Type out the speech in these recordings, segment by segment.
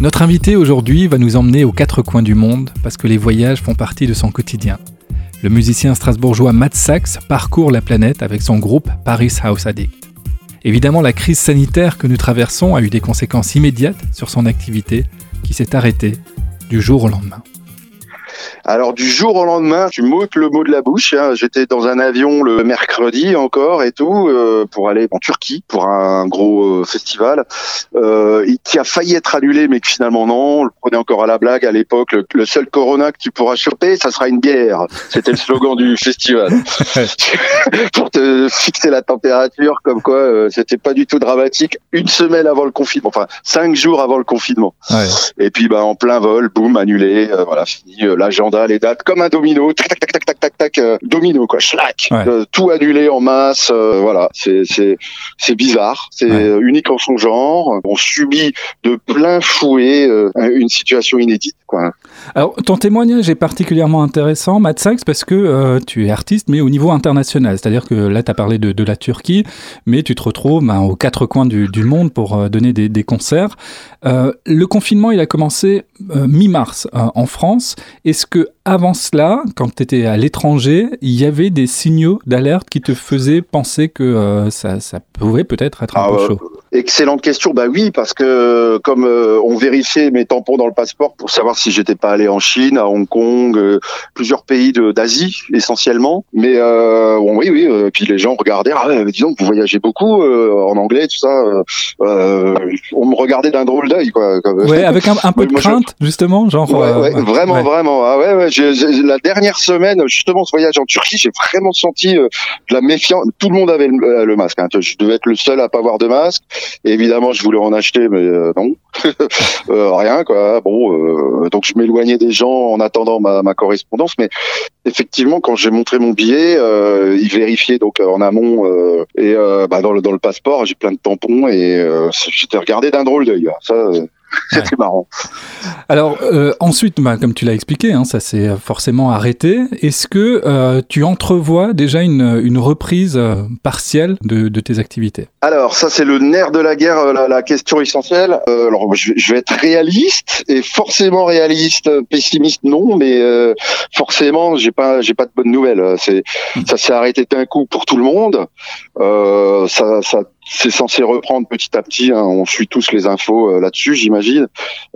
Notre invité aujourd'hui va nous emmener aux quatre coins du monde parce que les voyages font partie de son quotidien. Le musicien strasbourgeois Matt Sachs parcourt la planète avec son groupe Paris House Addict. Évidemment, la crise sanitaire que nous traversons a eu des conséquences immédiates sur son activité qui s'est arrêtée du jour au lendemain. Alors du jour au lendemain, tu m'ôtes le mot de la bouche. Hein. J'étais dans un avion le mercredi encore et tout euh, pour aller en Turquie pour un gros euh, festival euh, qui a failli être annulé, mais que finalement non. On le prenait encore à la blague à l'époque. Le, seul Corona que tu pourras choper, ça sera une bière. C'était le slogan du festival pour te fixer la température, comme quoi euh, c'était pas du tout dramatique. Une semaine avant le confinement, enfin cinq jours avant le confinement. Ouais. Et puis bah en plein vol, boum, annulé. voilà, fini l'agenda les dates comme un domino, tac tac tac tac tac tac, euh, domino quoi, schlack, euh, tout annulé en masse, euh, voilà, c'est c'est c'est bizarre, c'est unique en son genre. On subit de plein fouet une situation inédite quoi. Alors ton témoignage est particulièrement intéressant, Matt Sachs, parce que tu es artiste, mais au niveau international, c'est-à-dire que là tu as parlé de, de, la Turquie, mais tu te retrouves ben, aux quatre coins du, du monde pour donner des, des concerts. le confinement, il a commencé mi-mars en France. Est-ce que avant cela, quand tu étais à l'étranger, il y avait des signaux d'alerte qui te faisaient penser que euh, ça, ça, pouvait peut-être être un ah, peu chaud Excellente question. Bah oui, parce que comme euh, on vérifiait mes tampons dans le passeport pour savoir si j'étais pas allé en Chine, à Hong Kong, euh, plusieurs pays d'Asie essentiellement. Mais bon, oui, oui. puis les gens regardaient. Ah, ouais, disons que vous voyagez beaucoup en anglais, tout ça. on me regardait d'un drôle d'œil, quoi. Ouais, avec un, peu de crainte, justement, genre. Ouais, vraiment, vraiment. Ah ouais, ouais la dernière semaine, justement, ce voyage en Turquie, j'ai vraiment senti euh, de la méfiance. Tout le monde avait le, euh, masque. Hein. Je devais être le seul à pas avoir de masque. Évidemment, je voulais en acheter, mais euh, non, rien quoi. Bon, donc je m'éloignais des gens en attendant ma, correspondance. Mais effectivement, quand j'ai montré mon billet, ils vérifiaient donc en amont et bah, dans le dans le passeport, j'ai plein de tampons et j'étais regardé d'un drôle d'œil. Ça, C'était marrant. Alors euh, ensuite, bah, comme tu l'as expliqué, hein, ça s'est forcément arrêté. Est-ce que euh, tu entrevois déjà une, une reprise euh, partielle de, de, tes activités? Alors ça c'est le nerf de la guerre, la, la question essentielle. alors je, je, vais être réaliste et forcément réaliste, pessimiste non, mais forcément j'ai pas j'ai pas de bonnes nouvelles. C'est hmm. ça s'est arrêté d'un coup pour tout le monde. ça, ça c'est censé reprendre petit à petit. Hein. on suit tous les infos euh, là-dessus, j'imagine.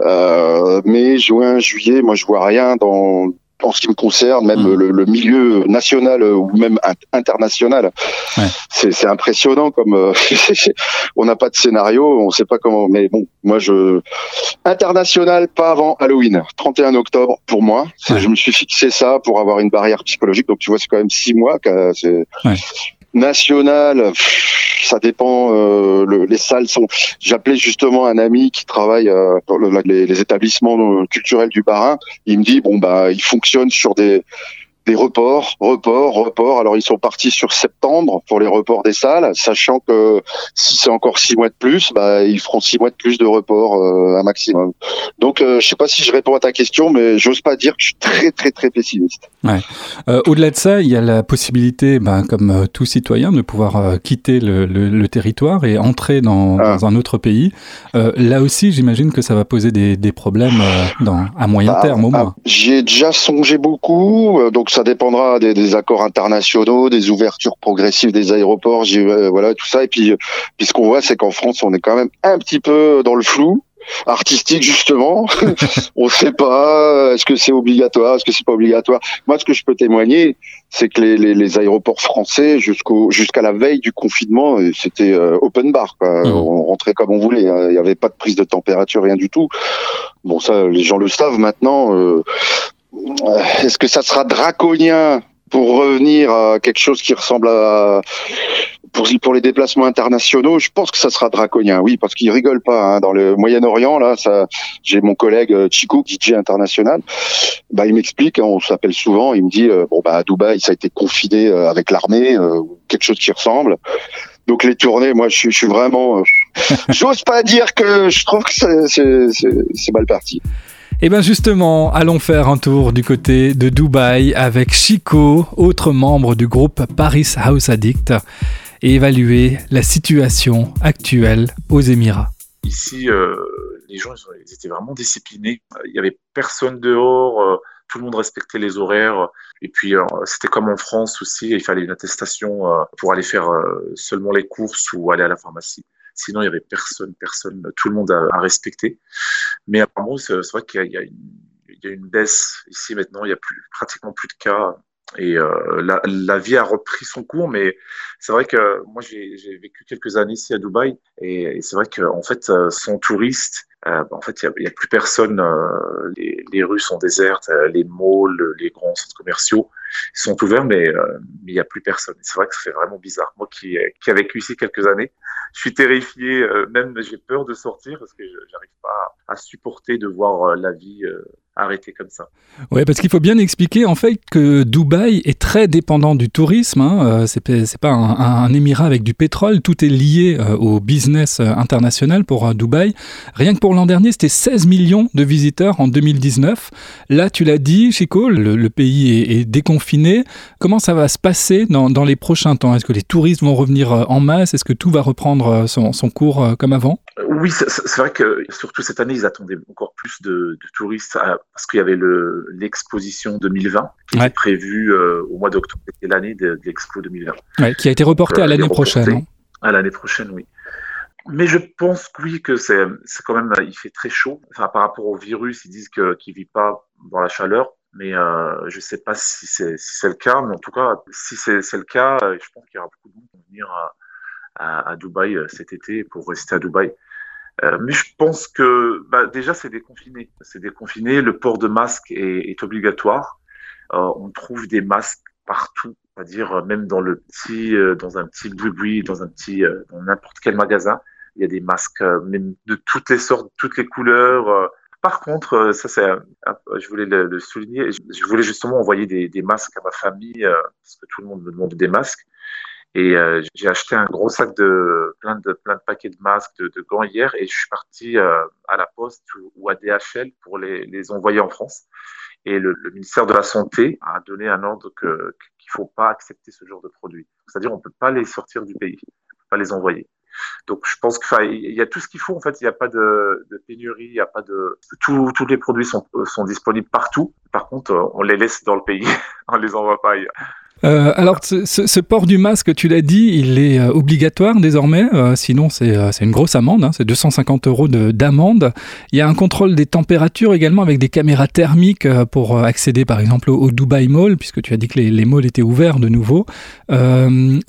Euh, mai, juin, juillet, moi je vois rien dans en ce qui me concerne, même mmh. le, milieu national euh, ou même international. Ouais. C'est impressionnant comme euh, on n'a pas de scénario, on sait pas comment. Mais bon, moi je international pas avant Halloween, 31 octobre pour moi. Je me suis fixé ça pour avoir une barrière psychologique. Donc tu vois, c'est quand même six mois. C'est national, ça dépend. Euh, les salles sont. J'appelais justement un ami qui travaille euh, dans les, les, établissements euh, culturels du Barin. Il me dit bon bah il fonctionne sur des des reports, reports, reports. Alors ils sont partis sur septembre pour les reports des salles, sachant que si c'est encore six mois de plus, bah, ils feront six mois de plus de reports euh, un maximum. Donc euh, je sais pas si je réponds à ta question, mais j'ose pas dire que je suis très très très pessimiste. Ouais. Euh, Au-delà de ça, il y a la possibilité, ben, comme euh, tout citoyen, de pouvoir euh, quitter le, le, le, territoire et entrer dans, ah. dans un autre pays. là aussi, j'imagine que ça va poser des, des problèmes dans, à moyen ah, terme au moins. Ah, J'y ai déjà songé beaucoup, donc ça ça dépendra des, des, accords internationaux, des ouvertures progressives des aéroports, euh, voilà tout ça. Et puis, euh, puis ce qu'on voit, c'est qu'en France, on est quand même un petit peu dans le flou artistique justement. on ne sait pas. Est-ce que c'est obligatoire Est-ce que c'est pas obligatoire Moi, ce que je peux témoigner, c'est que les, les, les, aéroports français, jusqu'au jusqu'à la veille du confinement, euh, c'était open bar. Quoi. Mmh. On rentrait comme on voulait. Hein. Il n'y avait pas de prise de température, rien du tout. Bon, ça, les gens le savent maintenant. Euh, est-ce que ça sera draconien pour revenir à quelque chose qui ressemble à pour, les déplacements internationaux, je pense que ça sera draconien, oui, parce qu'ils rigolent pas. Hein. Dans le Moyen-Orient, là, ça, j'ai mon collègue euh, Chico, DJ international. Bah, il m'explique, hein, on s'appelle souvent. Il me dit, euh, bon, bah, à Dubaï, ça a été confiné euh, avec l'armée, quelque chose qui ressemble. Donc les tournées, moi, je je suis vraiment. J'ose pas dire que je trouve que c'est mal parti. Et eh bien justement, allons faire un tour du côté de Dubaï avec Chico, autre membre du groupe Paris House Addict, et évaluer la situation actuelle aux Émirats. Ici, les gens étaient vraiment disciplinés. Il y avait personne dehors tout le monde respectait les horaires. Et puis, euh, c'était comme en France aussi, il fallait une attestation euh, pour aller faire euh, seulement les courses ou aller à la pharmacie. Sinon, il y avait personne, personne, tout le monde à, respecter. Mais apparemment, c'est vrai qu'il y, a une baisse ici maintenant. Il y a pratiquement plus de cas. Et la, vie a repris son cours, mais c'est vrai que moi j'ai vécu quelques années ici à Dubaï, et, c'est vrai qu'en fait, sans touristes, euh, bah, en fait, il n'y a, plus personne. Euh, les, rues sont désertes, euh, les malls, les grands centres commerciaux sont ouverts, mais il n'y a plus personne. C'est vrai que ça fait vraiment bizarre. Moi qui, qui ai vécu ici quelques années, je suis terrifié, même j'ai peur de sortir parce que j'arrive pas à supporter de voir la vie arrêter comme ça. Oui, parce qu'il faut bien expliquer en fait que Dubaï est très dépendant du tourisme. Hein. C'est pas un, émirat avec du pétrole. Tout est lié au business international pour Dubaï. Rien que pour l'an dernier, c'était 16 millions de visiteurs en 2019. Là, tu l'as dit, Chico, le, pays est, déconfiné. Comment ça va se passer dans, les prochains temps? Est-ce que les touristes vont revenir euh, en masse? Est-ce que tout va reprendre euh, son, cours euh, comme avant? Oui, c'est vrai que surtout cette année, ils attendaient encore plus de, touristes parce qu'il y avait l'exposition 2020 qui était prévue au mois d'octobre. C'était l'année de, l'expo 2020. qui a été reportée à l'année prochaine. Hein. À l'année prochaine, oui. Mais je pense que oui, que c'est, quand même, il fait très chaud. Enfin, par rapport au virus, ils disent qu'il vit pas dans la chaleur. Mais euh, je sais pas si c'est, si le cas. Mais en tout cas, si c'est, le cas, euh, je pense qu'il y aura beaucoup de monde qui vont venir à, à, à, Dubaï euh, cet été pour rester à Dubaï. Euh, mais je pense que bah, déjà c'est déconfiné. C'est déconfiné. Le port de masque est, est obligatoire. Euh, on trouve des masques partout, c'est-à-dire euh, même dans le petit, dans un petit boui dans un petit, dans n'importe quel magasin il y a des masques euh, de toutes les sortes, toutes les couleurs. Euh. Par contre, euh, ça c'est, je voulais le, souligner, je voulais justement envoyer des, masques à ma famille parce que tout le monde me demande des masques. Et j'ai acheté un gros sac de plein de paquets de masques, de, gants hier, et je suis parti à la poste ou, à DHL pour les, envoyer en France. Et le, ministère de la Santé a donné un ordre qu'il faut pas accepter ce genre de produits. C'est-à-dire on peut pas les sortir du pays, on peut pas les envoyer. Donc je pense qu'il y a tout ce qu'il faut. En fait, il n'y a pas de, pénurie, il n'y a pas de tous les produits sont, sont disponibles partout. Par contre, on les laisse dans le pays, on les envoie pas ailleurs. Euh, alors, ce, port du masque, tu l'as dit, il est euh, obligatoire désormais. Euh, sinon, c'est une grosse amende. Hein, c'est 250 euros d'amende. Il y a un contrôle des températures également avec des caméras thermiques pour accéder, par exemple, au, Dubai Mall, puisque tu as dit que les, malls étaient ouverts de nouveau. On,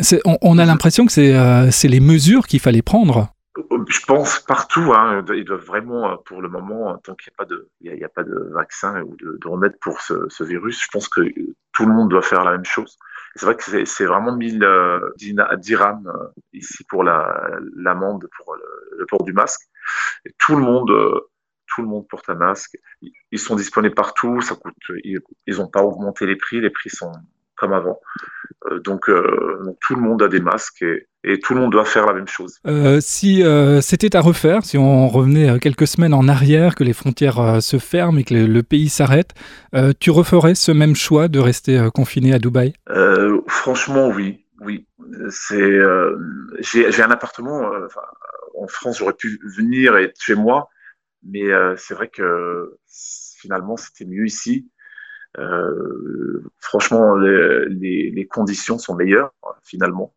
on, a l'impression que c'est les mesures qu'il fallait prendre. Je pense partout. Hein, ils doivent vraiment, pour le moment, tant qu'il n'y a pas de, vaccin ou de, de remède pour ce, virus, je pense que tout le monde doit faire la même chose. C'est vrai que c'est vraiment 1000 euh, dirhams euh, ici pour l'amende pour le, port du masque. Tout le monde, euh, tout le monde porte un masque. Ils sont disponibles partout. Ça coûte, ils n'ont pas augmenté les prix. Les prix sont comme avant. Euh, donc, euh, donc, tout le monde a des masques et, et, tout le monde doit faire la même chose. Euh, si c'était à refaire, si on revenait quelques semaines en arrière, que les frontières se ferment et que le, pays s'arrête, tu referais ce même choix de rester confiné à Dubaï? Franchement, oui. Oui, c'est. J'ai un appartement. en France, j'aurais pu venir et être chez moi, mais c'est vrai que finalement, c'était mieux ici. Euh, franchement, les, les, conditions sont meilleures finalement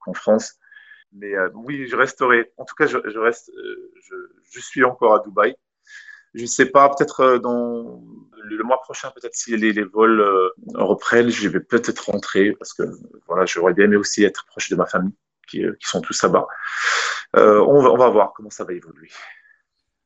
qu'en France. Mais euh, oui, je resterai. En tout cas, je, je reste. Euh, je, je, suis encore à Dubaï. Je ne sais pas, peut-être dans le mois prochain, peut-être si les, les vols reprennent, je vais peut-être rentrer parce que voilà, j'aurais bien aimé aussi être proche de ma famille qui, qui sont tous là-bas. on, on va voir comment ça va évoluer.